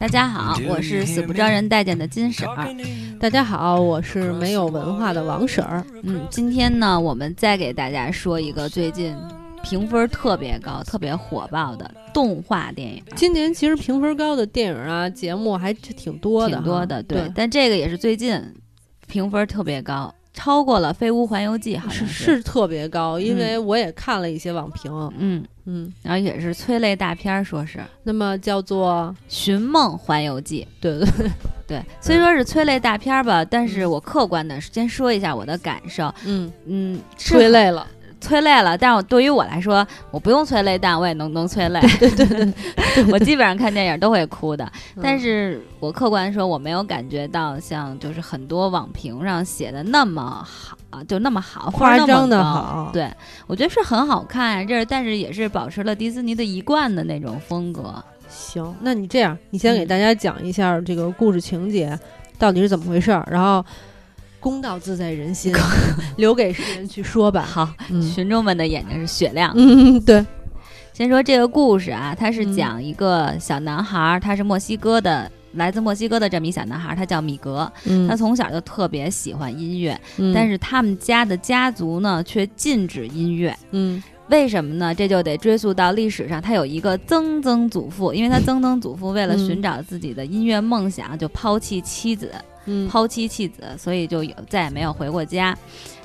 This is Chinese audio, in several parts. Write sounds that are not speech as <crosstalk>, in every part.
大家好，我是死不招人待见的金婶儿。大家好，我是没有文化的王婶儿。嗯，今天呢，我们再给大家说一个最近评分特别高、特别火爆的动画电影。今年其实评分高的电影啊、节目还挺多的，挺多的，对。但这个也是最近评分特别高。超过了《飞屋环游记》，好像是是。特别高，因为我也看了一些网评，嗯。嗯，然后也是催泪大片儿，说是。那么叫做《寻梦环游记》，对。对 <laughs> 对，虽说是催泪大片儿吧，但是我客观的先说一下我的感受，嗯。嗯，催泪了。催泪了，但是对于我来说，我不用催泪，但我也能能催泪。对对对，<laughs> 我基本上看电影都会哭的。但是我客观说，我没有感觉到像就是很多网评上写的那么好，就那么好，夸张的好。对，我觉得是很好看，这但是也是保持了迪士尼的一贯的那种风格。行，那你这样，你先给大家讲一下这个故事情节到底是怎么回事儿，然后。公道自在人心，留给世人去说吧。好，群众们的眼睛是雪亮。嗯，对。先说这个故事啊，他是讲一个小男孩，他是墨西哥的，来自墨西哥的这么一小男孩，他叫米格。他从小就特别喜欢音乐，但是他们家的家族呢却禁止音乐。嗯，为什么呢？这就得追溯到历史上，他有一个曾曾祖父，因为他曾曾祖父为了寻找自己的音乐梦想，就抛弃妻子。抛妻弃子，所以就有再也没有回过家。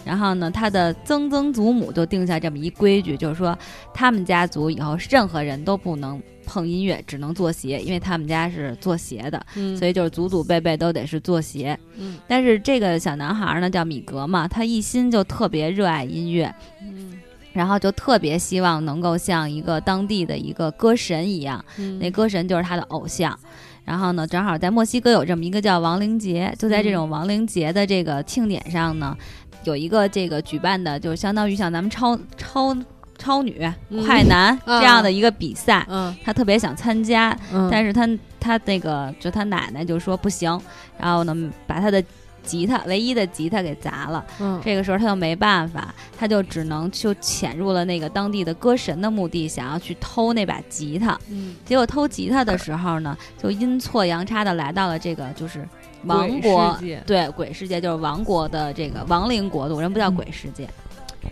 然后呢，他的曾曾祖母就定下这么一规矩，就是说他们家族以后任何人都不能碰音乐，只能做鞋，因为他们家是做鞋的，所以就是祖祖辈辈都得是做鞋。嗯，但是这个小男孩呢，叫米格嘛，他一心就特别热爱音乐，嗯，然后就特别希望能够像一个当地的一个歌神一样，那歌神就是他的偶像。然后呢，正好在墨西哥有这么一个叫亡灵节，就在这种亡灵节的这个庆典上呢，有一个这个举办的，就相当于像咱们超超超女、快男 <laughs> 这样的一个比赛，他特别想参加，但是他他那个就他奶奶就说不行，然后呢，把他的。吉他唯一的吉他给砸了，嗯，这个时候他就没办法，他就只能就潜入了那个当地的歌神的墓地，想要去偷那把吉他，嗯，结果偷吉他的时候呢，就阴错阳差的来到了这个就是王国，对，鬼世界就是王国的这个亡灵国度，人不叫鬼世界。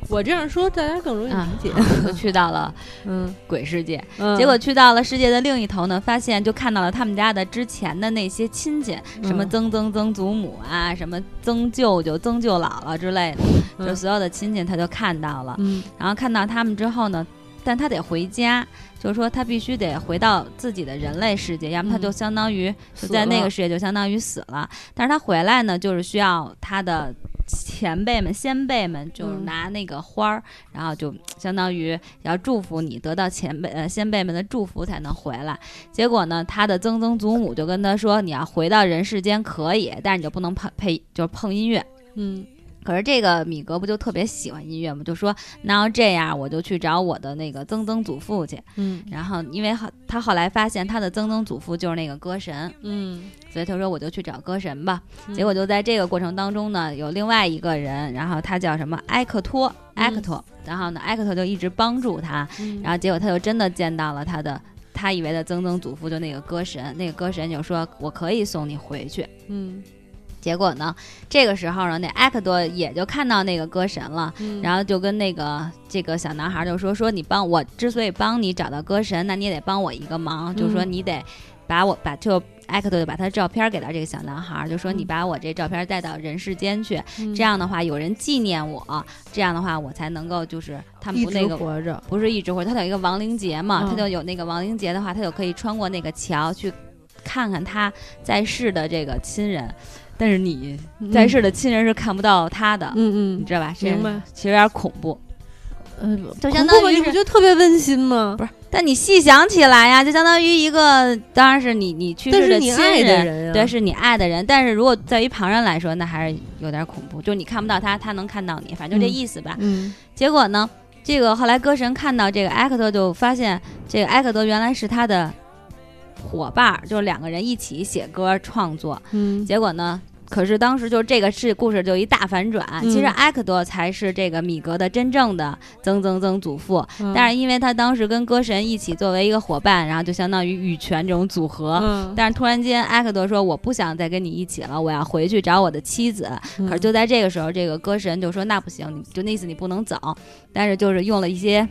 我这样说大家更容易理解。<laughs> 就去到了嗯鬼世界，结果去到了世界的另一头呢，发现就看到了他们家的之前的那些亲戚，什么曾曾曾祖母啊，什么曾舅舅、曾舅姥姥之类的，<laughs> 就所有的亲戚他就看到了。然后看到他们之后呢，但他得回家，就是说他必须得回到自己的人类世界，要么他就相当于就在那个世界就相当于死了。但是他回来呢，就是需要他的。前辈们、先辈们就拿那个花儿，然后就相当于要祝福你得到前辈呃先辈们的祝福才能回来。结果呢，他的曾曾祖母就跟他说：“你要回到人世间可以，但是你就不能碰配，就是碰音乐。”嗯。可是这个米格不就特别喜欢音乐吗？就说那要这样，我就去找我的那个曾曾祖父去。嗯，然后因为后他后来发现他的曾曾祖父就是那个歌神。嗯，所以他说我就去找歌神吧。结果就在这个过程当中呢，有另外一个人，然后他叫什么埃克托，埃克托。然后呢，埃克托就一直帮助他。然后结果他就真的见到了他的他以为的曾曾祖父，就那个歌神。那个歌神就说我可以送你回去。嗯。结果呢？这个时候呢，那埃克多也就看到那个歌神了，然后就跟那个这个小男孩就说：“说你帮我，之所以帮你找到歌神，那你也得帮我一个忙，就说你得把我把就埃克多就把他的照片给到这个小男孩，就说你把我这照片带到人世间去，这样的话有人纪念我，这样的话我才能够就是他们不那个活着，不是一直活着，他有一个亡灵节嘛，他就有那个亡灵节的话，他就可以穿过那个桥去看看他在世的这个亲人。”但是你在世的亲人是看不到他的，嗯嗯，你知道吧？明白，其实有点恐怖，嗯，就相当于你不觉得特别温馨吗？不是，但你细想起来呀，就相当于一个，当然是你你去世的亲人，对，是你爱的人。但是如果在于旁人来说，那还是有点恐怖，就你看不到他，他能看到你，反正就这意思吧。嗯。结果呢，这个后来歌神看到这个埃克特，就发现这个埃克特原来是他的伙伴，就是两个人一起写歌创作。嗯。结果呢？可是当时就这个是故事就一大反转，嗯其实埃克多才是这个米格的真正的曾曾曾祖父，但是因为他当时跟歌神一起作为一个伙伴，然后就相当于羽泉这种组合。嗯，但是突然间，埃克多说：“我不想再跟你一起了，我要回去找我的妻子。嗯可是就在这个时候，这个歌神就说：“那不行，你就那意思你不能走。”但是就是用了一些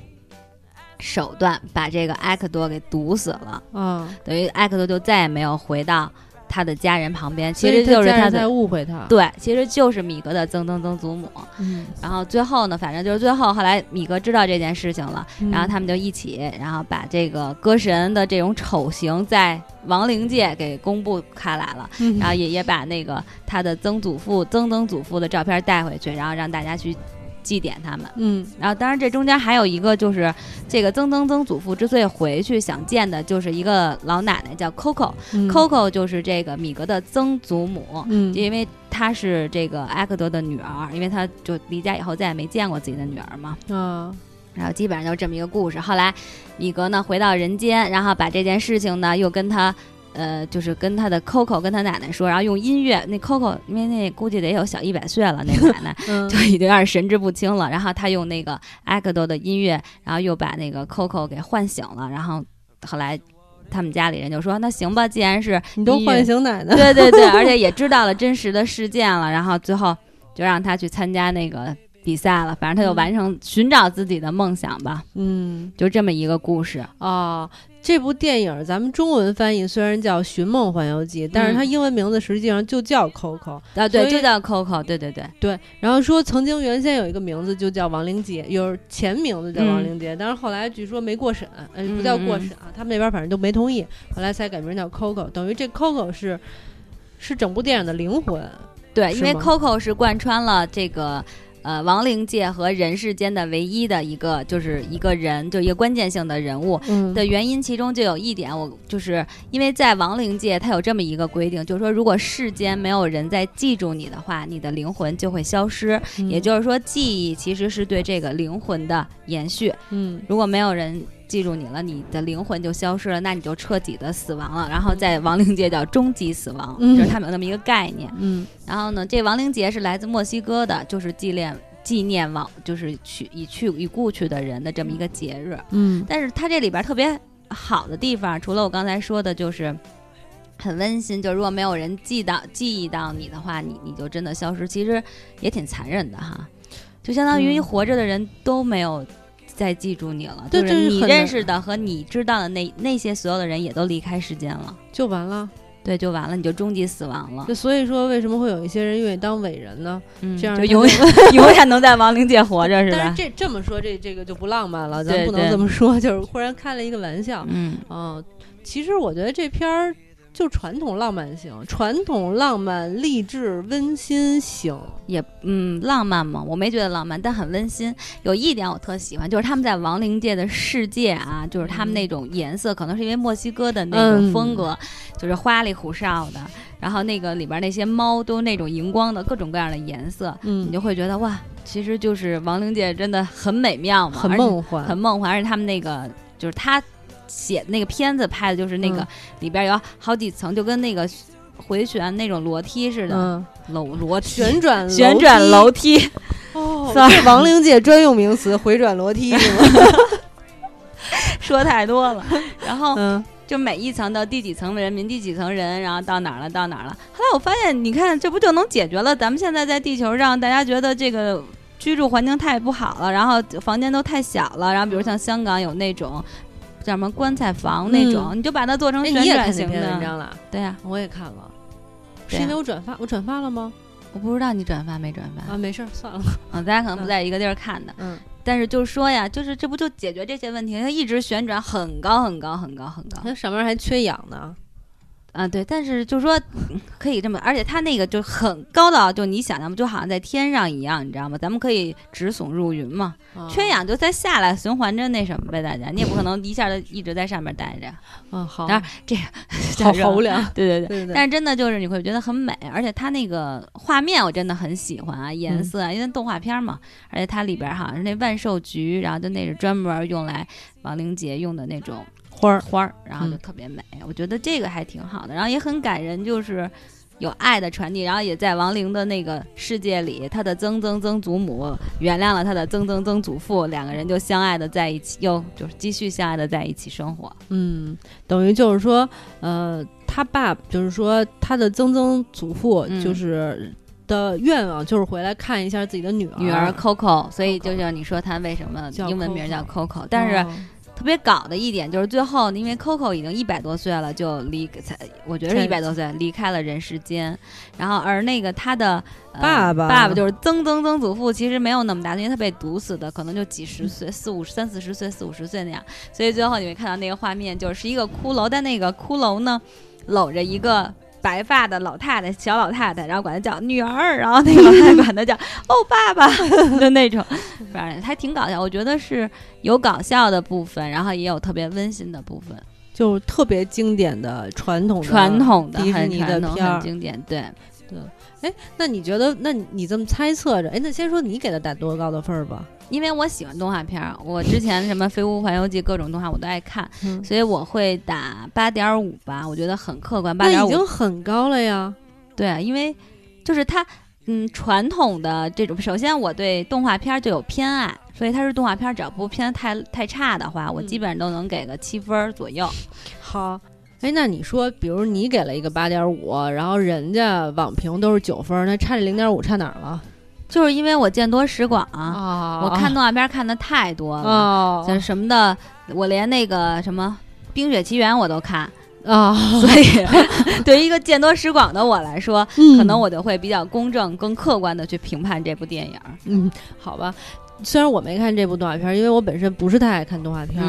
手段，把这个埃克多给毒死了。啊，等于埃克多就再也没有回到他的家人旁边，其实就是他在误会他，对，其实就是米格的曾曾曾祖母。嗯，然后最后呢，反正就是最后后来米格知道这件事情了，嗯。然后他们就一起，然后把这个歌神的这种丑行在亡灵界给公布开来了，嗯。然后也也把那个他的曾祖父、曾曾祖父的照片带回去，然后让大家去祭奠他们。嗯然后当然这中间还有一个就是这个曾曾曾祖父之所以回去想见的，就是一个老奶奶叫 Coco，Coco、嗯 Coco 就是这个米格的曾祖母。嗯因为她是这个埃克德的女儿，因为她就离家以后再也没见过自己的女儿嘛，嗯，然后基本上就是这么一个故事。后来米格呢回到人间，然后把这件事情呢又跟他。呃，就是跟他的 Coco 跟他奶奶说，然后用音乐，那 Coco 因为那估计得有小一百岁了，那 <laughs> 奶奶嗯就已经有点神志不清了。然后他用那个埃克多的音乐，然后又把那个 Coco 给唤醒了。然后后来他们家里人就说：“那行吧，既然是你都唤醒奶奶，对对对，而且也知道了真实的事件了，然后最后就让他去参加那个比赛了，反正他就嗯完成寻找自己的梦想吧，嗯就这么一个故事。啊。这部电影咱们中文翻译虽然叫《寻梦环游记》，但是它英文名字实际上就叫 Coco。啊，对，就叫 Coco，对对对，对，然后说曾经原先有一个名字就叫王灵杰，有前名字叫王灵杰，但是后来据说没过审，呃，不叫过审啊，他们那边反正都没同意，后来才改名叫 Coco，等于这 Coco 是是整部电影的灵魂。对，因为 Coco 是贯穿了这个。呃，亡灵界和人世间的唯一的一个，就是一个人，就一个关键性的人物，嗯的原因，其中就有一点，我就是因为在亡灵界，它有这么一个规定，就是说，如果世间没有人在记住你的话，你的灵魂就会消失。嗯也就是说，记忆其实是对这个灵魂的延续。嗯如果没有人记住你了，你的灵魂就消失了，那你就彻底的死亡了。然后在亡灵界叫终极死亡，嗯就是他们有那么一个概念。嗯然后呢，这亡灵节是来自墨西哥的，就是纪念纪念亡，就是去已去已故去的人的这么一个节日。嗯但是它这里边特别好的地方，除了我刚才说的，就是很温馨。就如果没有人记到记忆到你的话，你你就真的消失，其实也挺残忍的哈。就相当于嗯活着的人都没有再记住你了，对就是你认识的和你知道的那那些所有的人也都离开世间了，就完了。对，就完了，你就终极死亡了。所以说，为什么会有一些人愿意当伟人呢？嗯，这样就永远 <laughs> 永远能在亡灵界活着，是吧？但是这这么说，这这个就不浪漫了，咱不能这么说。就是忽然开了一个玩笑。嗯，嗯，其实我觉得这片儿就传统浪漫型，传统浪漫、励志、温馨型。也嗯浪漫嘛，我没觉得浪漫，但很温馨。有一点我特喜欢，就是他们在亡灵界的世界啊，就是他们那种颜色，可能是因为墨西哥的那种嗯风格，就是花里胡哨的。然后那个里边那些猫都那种荧光的各种各样的颜色，嗯你就会觉得哇，其实就是亡灵界真的很美妙嘛，很梦幻，很梦幻。而且他们那个就是他写那个片子拍的就是那个嗯里边有好几层，就跟那个回旋那种楼梯似的，嗯，楼楼梯旋转旋转楼梯。哦 <laughs> 这亡灵界专用名词，回转楼梯 <laughs> 是吗？说太多了。然后嗯就每一层到第几层的人民，第几层人，然后到哪儿了，到哪儿了。后来我发现，你看这不就能解决了咱们现在在地球上大家觉得这个居住环境太不好了，然后房间都太小了，然后比如像香港有那种。叫什么棺材房那种，你就把它做成哎，旋转型的。篇文章了？对呀、我也看了，是因为我转发，我转发了吗？我不知道你转发没转发啊，没事儿，算了。啊，<laughs> 大家可能不在一个地儿看的。嗯但是就是说呀，就是这不就解决这些问题？它一直旋转很高很高很高很高。那上面还缺氧呢。啊，对，但是就是说嗯可以这么，而且它那个就很高到，就你想象，就好像在天上一样，你知道吗？咱们可以直耸入云嘛，啊缺氧就再下来循环着那什么呗，大家，你也不可能一下就一直在上面待着，嗯，好，当然这个好好无聊。<laughs> 对对对。对对对，但是真的就是你会觉得很美，而且它那个画面我真的很喜欢啊，颜色啊，因为动画片嘛，而且它里边好像是那万寿菊，然后就那是专门用来亡灵节用的那种花儿花儿，然后就嗯。特别美，我觉得这个还挺好的，然后也很感人，就是有爱的传递，然后也在亡灵的那个世界里，他的曾曾曾祖母原谅了他的曾曾曾祖父，两个人就相爱的在一起，又就是继续相爱的在一起生活。嗯，等于就是说，呃，他爸就是说他的曾曾祖父嗯。就是的愿望就是回来看一下自己的女儿，女儿 Coco，所以就像你说她为什么英文名叫 Coco 但是哦特别搞的一点就是最后，因为 Coco 已经一百多岁了，就离才我觉得是才一百多岁离开了人世间，然后而那个他的、呃爸爸爸爸就是曾曾曾祖父，其实没有那么大，因为他被毒死的，可能就几十岁，四五三四十岁，四五十岁那样，所以最后你会看到那个画面，就是一个骷髅，但那个骷髅呢搂着一个。白发的老太太，小老太太，然后管她叫女儿，然后那个老太太管她叫 <laughs> 哦爸爸，<laughs> 就那种，反正还挺搞笑。我觉得是有搞笑的部分，然后也有特别温馨的部分，就特别经典的传统的传统的很迪士尼的片儿很经典对。对，哎，那你觉得？那你你这么猜测着？哎，那先说你给他打多高的分儿吧。因为我喜欢动画片儿，我之前什么《飞屋环游记》各种动画我都爱看，嗯，所以我会打八点五吧，我觉得很客观。八点五，已经很高了呀。对啊，因为就是它，嗯，传统的这种，首先我对动画片儿就有偏爱，所以它是动画片儿，只要不偏得太太差的话，我嗯基本上都能给个七分左右。好，哎，那你说，比如你给了一个八点五，然后人家网评都是九分儿，那差这零点五差哪儿了？就是因为我见多识广啊，啊我看动画片儿看的太多了，哦像什么的，我连那个什么《冰雪奇缘》我都看，啊，<laughs> 所以对于一个见多识广的我来说，嗯可能我就会比较公正、更客观的去评判这部电影儿。嗯，好吧。虽然我没看这部动画片儿，因为我本身不是太爱看动画片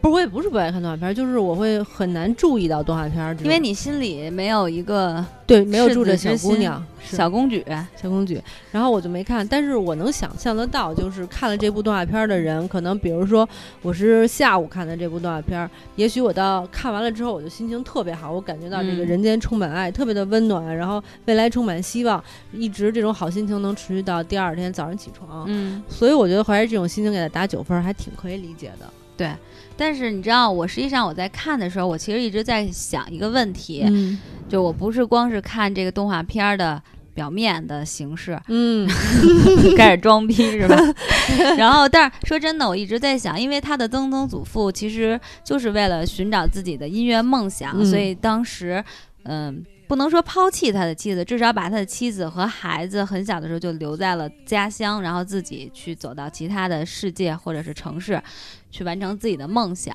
不是我也不是不爱看动画片儿，就是我会很难注意到动画片儿，因为你心里没有一个对没有住着小姑娘，小公举，小公举，然后我就没看，但是我能想象得到，就是看了这部动画片儿的人，可能比如说我是下午看的这部动画片儿，也许我到看完了之后，我就心情特别好，我感觉到这个嗯。人间充满爱，特别的温暖，然后未来充满希望，一直这种好心情能持续到第二天早上起床，嗯，所以我觉得怀着这种心情给他打九分儿，还挺可以理解的。对。但是你知道，我实际上我在看的时候，我其实一直在想一个问题，嗯就我不是光是看这个动画片儿的表面的形式，<laughs> 嗯开始装逼是吧？<laughs> 然后，但是说真的，我一直在想，因为他的曾曾祖父其实就是为了寻找自己的音乐梦想，嗯所以当时，嗯。不能说抛弃他的妻子，至少把他的妻子和孩子很小的时候就留在了家乡，然后自己去走到其他的世界或者是城市，去完成自己的梦想。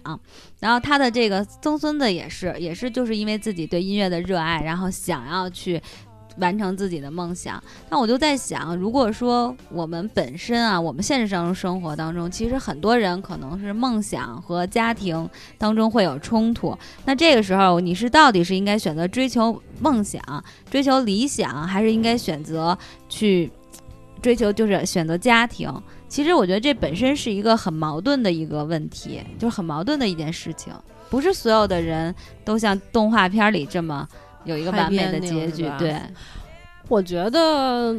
然后他的这个曾孙子也是，也是就是因为自己对音乐的热爱，然后想要去完成自己的梦想。那我就在想，如果说我们本身啊，我们现实生生活当中，其实很多人可能是梦想和家庭当中会有冲突。那这个时候，你是到底是应该选择追求梦想、追求理想，还是应该选择去追求就是选择家庭？其实我觉得这本身是一个很矛盾的一个问题，就是很矛盾的一件事情。不是所有的人都像动画片里这么有一个完美的结局，对。我觉得，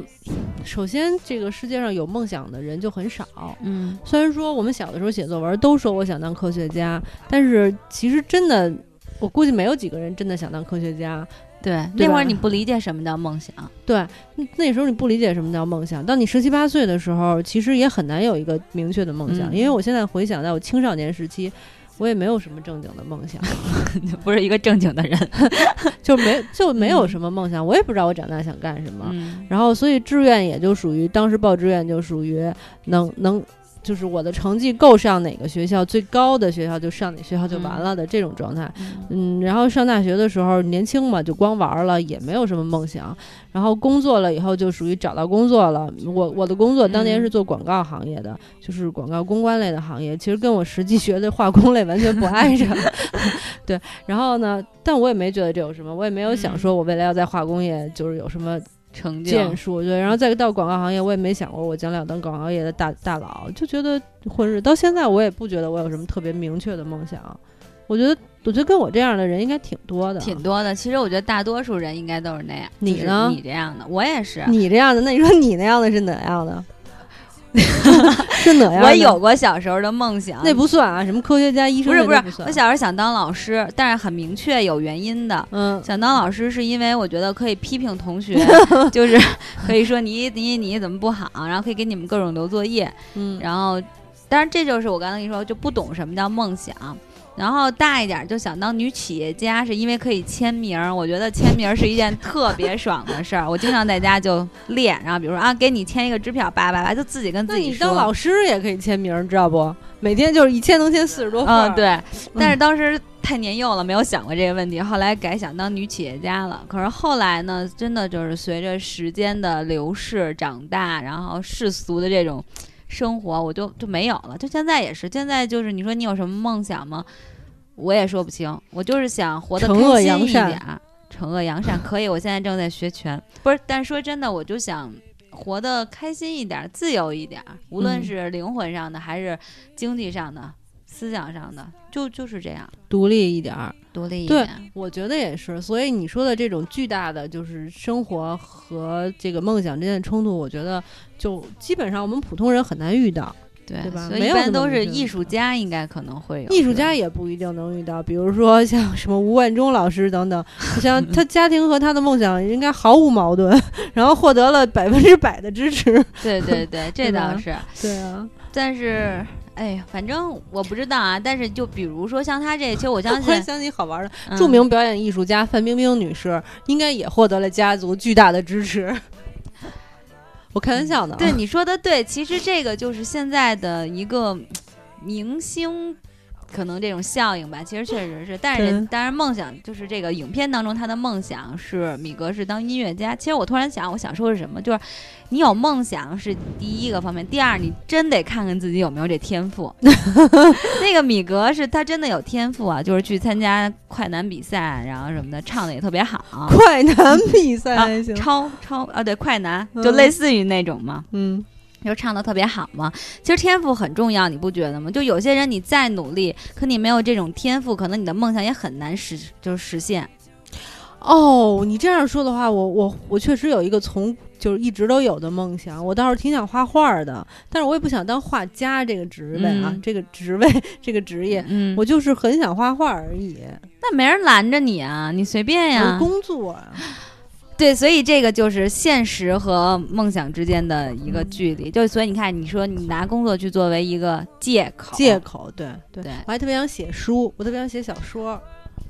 首先这个世界上有梦想的人就很少。嗯虽然说我们小的时候写作文都说我想当科学家，但是其实真的，我估计没有几个人真的想当科学家。对，对那会儿你不理解什么叫梦想，对，那那时候你不理解什么叫梦想。当你十七八岁的时候，其实也很难有一个明确的梦想。嗯因为我现在回想在我青少年时期，我也没有什么正经的梦想，<laughs> 不是一个正经的人。<laughs> 就没就没有嗯什么梦想。我也不知道我长大想干什么。嗯然后，所以志愿也就属于当时报志愿就属于能能，就是我的成绩够上哪个学校最高的学校就上哪学校就完了的这种状态。嗯，然后上大学的时候年轻嘛，就光玩儿了，也没有什么梦想。然后工作了以后就属于找到工作了。我我的工作当年是嗯做广告行业的，就是广告公关类的行业，其实跟我实际学的化工类完全不挨着。<laughs> 对，然后呢，但我也没觉得这有什么，我也没有想嗯说我未来要在化工业就是有什么成就建树，对，然后再到广告行业，我也没想过我将来要当广告业的大大佬，就觉得混日。到现在我也不觉得我有什么特别明确的梦想。我觉得，我觉得跟我这样的人应该挺多的。挺多的。其实我觉得大多数人应该都是那样。你呢你这样的，我也是。你这样的，那你说你那样的是哪样的？<laughs> 是哪样？我有过小时候的梦想，那不算啊，什么科学家、医生不是不是，我小时候想当老师，但是很明确有原因的。嗯，想当老师是因为我觉得可以批评同学，<laughs> 就是可以说你你你怎么不好，然后可以给你们各种留作业。嗯，然后，但是这就是我刚才跟你说就不懂什么叫梦想。然后大一点就想当女企业家，是因为可以签名。我觉得签名是一件特别爽的事儿。我经常在家就练，然后比如说啊，给你签一个支票，叭叭叭，就自己跟自己说。你当老师也可以签名，知道不？每天就是一签能签四十多份。嗯，对。但是当时太年幼了，没有想过这个问题。后来改想当女企业家了。可是后来呢，真的就是随着时间的流逝，长大，然后世俗的这种。生活我就就没有了，就现在也是，现在就是你说你有什么梦想吗？我也说不清，我就是想活得开心一点，惩恶扬善可以。我现在正在学拳，不是，但说真的，我就想活得开心一点，自由一点，无论是灵魂上的还是经济上的。思想上的就就是这样，独立一点儿，独立一点。对，我觉得也是。所以你说的这种巨大的就是生活和这个梦想之间的冲突，我觉得就基本上我们普通人很难遇到，对吧？所以一般都是艺术家应该可能会有，艺术家也不一定能遇到。比如说像什么吴冠中老师等等，像他 <laughs> 家庭和他的梦想应该毫无矛盾，然后获得了百分之百的支持。对对对，<laughs> 这倒是。对啊，但是。哎呀，反正我不知道啊，但是就比如说像他这，其实我相信，想起好玩的著名表演艺术家范冰冰女士，应该也获得了家族巨大的支持。我开玩笑呢，对你说的对，其实这个就是现在的一个明星。可能这种效应吧，其实确实是，但是当然梦想就是这个影片当中他的梦想是米格是当音乐家。其实我突然想，我想说是什么，就是你有梦想是第一个方面，第二你真得看看自己有没有这天赋。<laughs> 那个米格是他真的有天赋啊，就是去参加快男比赛，然后什么的，唱的也特别好。快男比赛，超超啊，对，快男就类似于那种嘛，嗯。就唱的特别好嘛，其实天赋很重要，你不觉得吗？就有些人你再努力，可你没有这种天赋，可能你的梦想也很难实，就是实现。哦，你这样说的话，我我我确实有一个从就是一直都有的梦想，我倒是挺想画画的，但是我也不想当画家这个职位啊，这个职位这个职业，嗯我就是很想画画而已。那没人拦着你啊，你随便呀。工作啊。对，所以这个就是现实和梦想之间的一个距离。就所以你看，你说你拿工作去作为一个借口，借口，对对。我还特别想写书，我特别想写小说。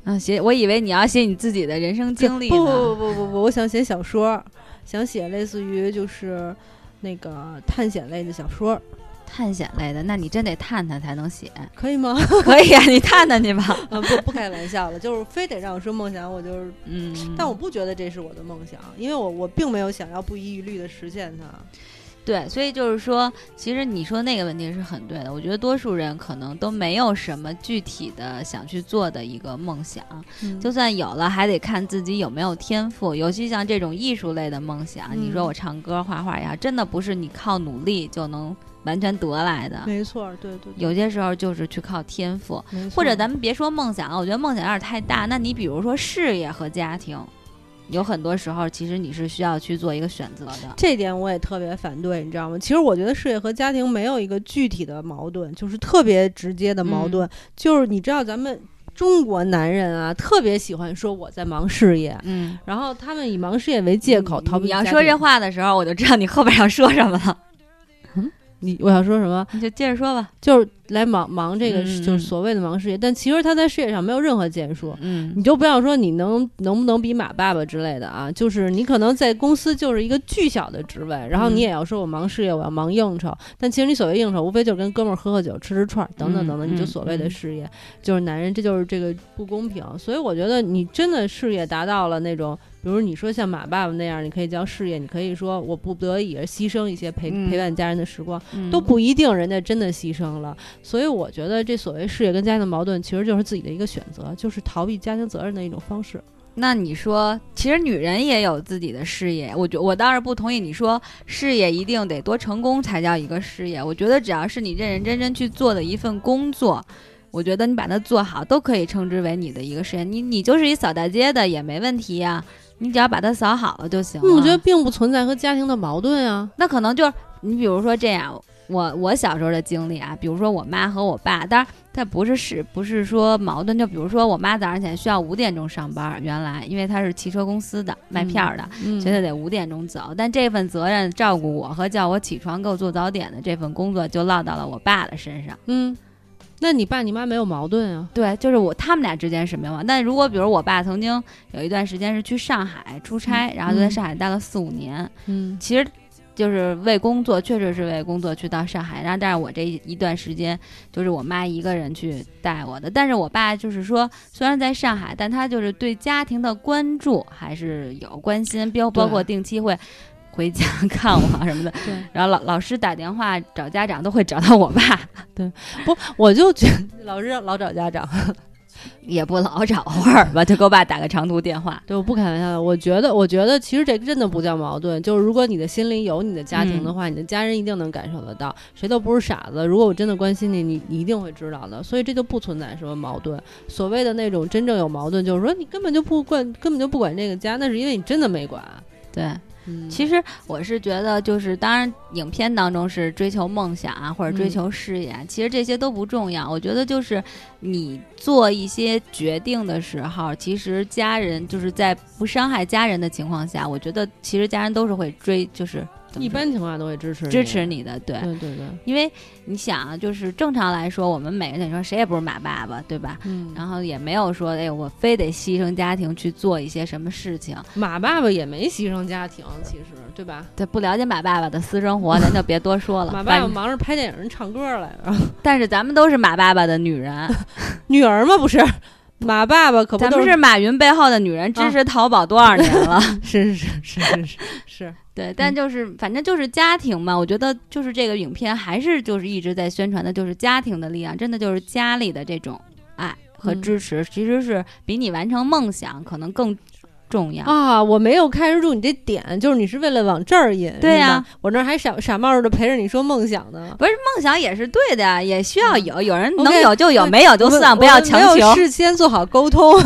嗯，写，我以为你要写你自己的人生经历 <laughs> 呢。不不不不不，我想写小说，想写类似于就是那个探险类的小说。探险类的，那你真得探探才能写，可以吗？<laughs> <laughs> 可以啊，你探探去吧。不不开玩笑了，就是非得让我说梦想，我就是嗯，但我不觉得这是我的梦想，因为我我并没有想要不遗余力的实现它。对，所以就是说，其实你说那个问题是很对的。我觉得多数人可能都没有什么具体的想去做的一个梦想，就算有了，还得看自己有没有天赋。尤其像这种艺术类的梦想，你说我唱歌、画画呀，真的不是你靠努力就能。完全得来的，没错，对对。有些时候就是去靠天赋，或者咱们别说梦想了，我觉得梦想有点太大。那你比如说事业和家庭，有很多时候其实你是需要去做一个选择的。这点我也特别反对，你知道吗？其实我觉得事业和家庭没有一个具体的矛盾，就是特别直接的矛盾。就是你知道，咱们中国男人啊，特别喜欢说我在忙事业，嗯，然后他们以忙事业为借口逃避。你要说这话的时候，我就知道你后边要说什么了。你我想说什么？你就接着说吧。就是来忙忙这个，就是所谓的忙事业，但其实他在事业上没有任何建树。嗯，你就不要说你能能不能比马爸爸之类的啊，就是你可能在公司就是一个巨小的职位，然后你也要说我忙事业，我要忙应酬。但其实你所谓应酬，无非就是跟哥们儿喝喝酒、吃吃串儿等等等等，你就所谓的事业，就是男人，这就是这个不公平。所以我觉得你真的事业达到了那种。比如你说像马爸爸那样，你可以叫事业，你可以说我不得已而牺牲一些陪陪伴家人的时光，都不一定人家真的牺牲了。所以我觉得这所谓事业跟家庭的矛盾，其实就是自己的一个选择，就是逃避家庭责任的一种方式。那你说，其实女人也有自己的事业，我觉我倒是不同意你说事业一定得多成功才叫一个事业。我觉得只要是你认认真真去做的一份工作，我觉得你把它做好，都可以称之为你的一个事业。你你就是一扫大街的也没问题呀。你只要把它扫好了就行了。我觉得并不存在和家庭的矛盾啊。那可能就是你比如说这样，我我小时候的经历啊，比如说我妈和我爸，当然他不是是不是说矛盾，就比如说我妈早上起来需要五点钟上班，原来因为她是汽车公司的卖票儿的，嗯所以她得五点钟走。但这份责任照顾我和叫我起床给我做早点的这份工作就落到了我爸的身上。嗯，那你爸你妈没有矛盾啊？对，就是我他们俩之间是没有。但如果比如我爸曾经有一段时间是去上海出差，然后就在上海待了四五年，嗯其实就是为工作，确实是为工作去到上海。然后，但是我这一一段时间就是我妈一个人去带我的。但是我爸就是说，虽然在上海，但他就是对家庭的关注还是有关心，包包括定期会回家 <laughs> 看我什么的。对，然后老老师打电话找家长都会找到我爸，<laughs> 对不，我就觉得 <laughs> 老师老找家长。也不老找，偶尔吧，就给我爸打个长途电话。对，我不开玩笑的。我觉得，我觉得其实这真的不叫矛盾。就是如果你的心里有你的家庭的话，你的家人一定能感受得到。谁都不是傻子。如果我真的关心你，你你一定会知道的。所以这就不存在什么矛盾。所谓的那种真正有矛盾，就是说你根本就不管，根本就不管这个家，那是因为你真的没管。对，嗯，其实我是觉得，就是当然，影片当中是追求梦想啊，或者追嗯求事业啊，其实这些都不重要。我觉得就是你做一些决定的时候，其实家人就是在不伤害家人的情况下，我觉得其实家人都是会追，就是一般情况下都会支持支持。你的，对。对对对，因为你想啊，就是正常来说，我们每个人你说谁也不是马爸爸，对吧？嗯，然后也没有说，哎，我非得牺牲家庭去做一些什么事情。马爸爸也没牺牲家庭，其实对吧？对，不了解马爸爸的私生活，咱就别多说了。马爸爸忙着拍电影、唱歌来着，<laughs> 但是咱们都是马爸爸的女人，<laughs> 女儿吗？不是，马爸爸可不咱们是马云背后的女人，支持淘宝多少年了？是是是是是是，对，但就是反正就是家庭嘛，我觉得就是这个影片还是就是一直在宣传的，就是家庭的力量，真的就是家里的这种爱和嗯支持，其实是比你完成梦想可能更重要。啊，我没有看住你这点，就是你是为了往这儿引，对呀我那儿还傻傻冒的陪着你说梦想呢。不是梦想也是对的呀，也需要有，有人能有就有，对没有就算，不要强求。没有事先做好沟通。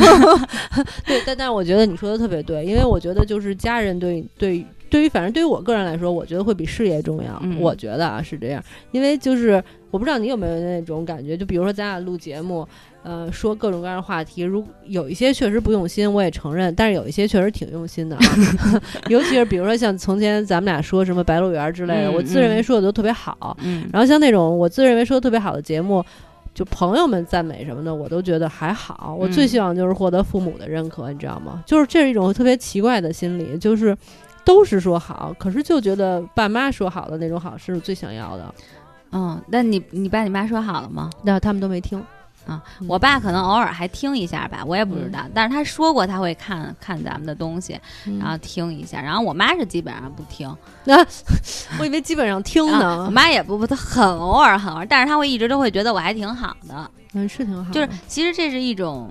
<laughs> 对，但但是我觉得你说的特别对，因为我觉得就是家人对对对于反正对于我个人来说，我觉得会比事业重要。嗯我觉得啊是这样，因为就是我不知道你有没有那种感觉，就比如说咱俩录节目。呃，说各种各样的话题，如有一些确实不用心，我也承认，但是有一些确实挺用心的、啊，<laughs> 尤其是比如说像从前咱们俩说什么《白鹿原》之类的，嗯我自认为嗯说的都特别好，嗯，然后像那种我自认为说的特别好的节目，就朋友们赞美什么的，我都觉得还好。我最嗯希望就是获得父母的认可，你知道吗？就是这是一种特别奇怪的心理，就是都是说好，可是就觉得爸妈说好的那种好是最想要的。嗯，那你你爸你妈说好了吗？那他们都没听啊嗯我爸可能偶尔还听一下吧，我也不知道。但是他说过他会看看咱们的东西，然后听一下。然后我妈是基本上不听，那、<laughs> 我以为基本上听啊呢，我妈也不不，她很偶尔很偶尔，但是她会一直都会觉得我还挺好的。嗯是挺好的，就是其实这是一种。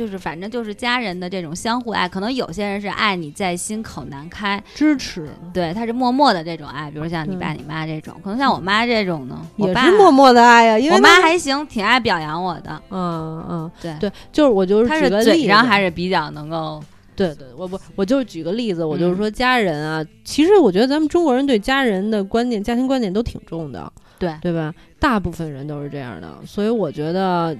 就是反正就是家人的这种相互爱，可能有些人是爱你在心口难开，支持，对，他是默默的这种爱，比如像你爸你妈这种，可能像我妈这种呢，我爸也是默默的爱呀，因为我妈还行，挺爱表扬我的，嗯嗯对对，就是我就是她举个例是嘴上还是比较能够，对对，我不，我就是举个例子，我就是嗯说家人啊，其实我觉得咱们中国人对家人的观念、家庭观念都挺重的，对对吧？大部分人都是这样的，所以我觉得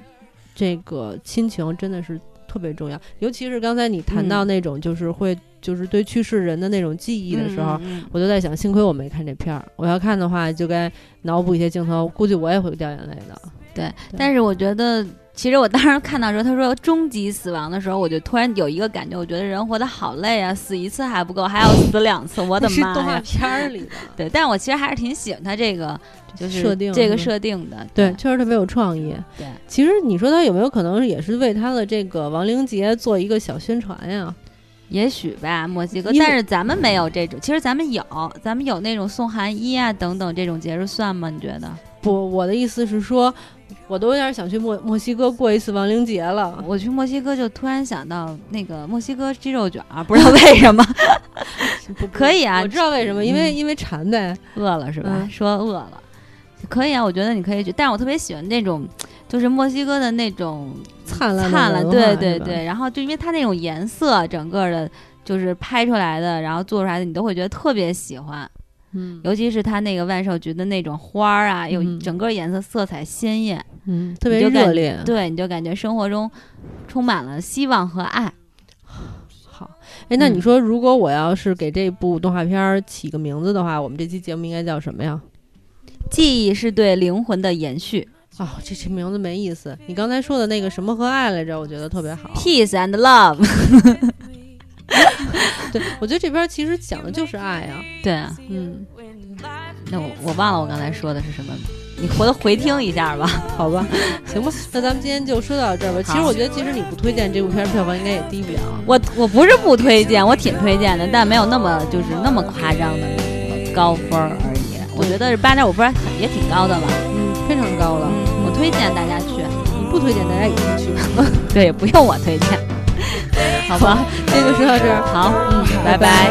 这个亲情真的是特别重要，尤其是刚才你谈到嗯那种就是会就是对去世人的那种记忆的时候。我就在想，幸亏我没看这片儿。我要看的话，就该脑补一些镜头，估计我也会掉眼泪的。对，但是我觉得。其实我当时看到时候，他说终极死亡的时候，我就突然有一个感觉，我觉得人活得好累啊，死一次还不够，还要死两次，我的那是妈动画呀！片儿里的，<laughs> 对，但我其实还是挺喜欢他这个，就是设定这个设定的。对，确实特别有创意。对，其实你说他有没有可能也是为他的这个亡灵节做一个小宣传呀？也许吧，墨西哥，但是咱们没有这种，其实咱们有，咱们有那种送寒衣啊等等这种节日算吗？你觉得？不，我的意思是说，我都有点想去墨墨西哥过一次亡灵节了。我去墨西哥就突然想到那个墨西哥鸡肉卷儿，不知道 <laughs> 为什么 <laughs> 可以啊我知道为什么，因为嗯因为馋呗。饿了是吧？嗯说饿了，可以啊，我觉得你可以去，但是我特别喜欢那种，就是墨西哥的那种灿烂灿烂，对对对，然后就因为它那种颜色，整个的就是拍出来的，然后做出来的，你都会觉得特别喜欢。嗯尤其是它那个万寿菊的那种花儿啊，有嗯整个颜色色彩鲜艳，嗯，特别热烈。对，你就感觉生活中充满了希望和爱。<sighs> 好，哎，那嗯你说，如果我要是给这部动画片儿起个名字的话，我们这期节目应该叫什么呀？记忆是对灵魂的延续哦，这这名字没意思。你刚才说的那个什么和爱来着，我觉得特别好。，peace and love。<laughs> <laughs> 对，我觉得这边其实讲的就是爱啊。对啊，嗯，那我我忘了我刚才说的是什么，你回头回听一下吧。<laughs> 好吧，行吧，那咱们今天就说到这儿吧。其实我觉得，即使你不推荐这部片儿，票房应该也低不了。我我不是不推荐，我挺推荐的，但没有那么就是那么夸张的那个高分儿而已。我觉得八点五分儿也挺高的了。嗯，非常高了。我推荐大家去，你不推荐，大家也可以去。<laughs> 对，也不用我推荐。好吧，那就说到这儿。好，嗯，拜拜。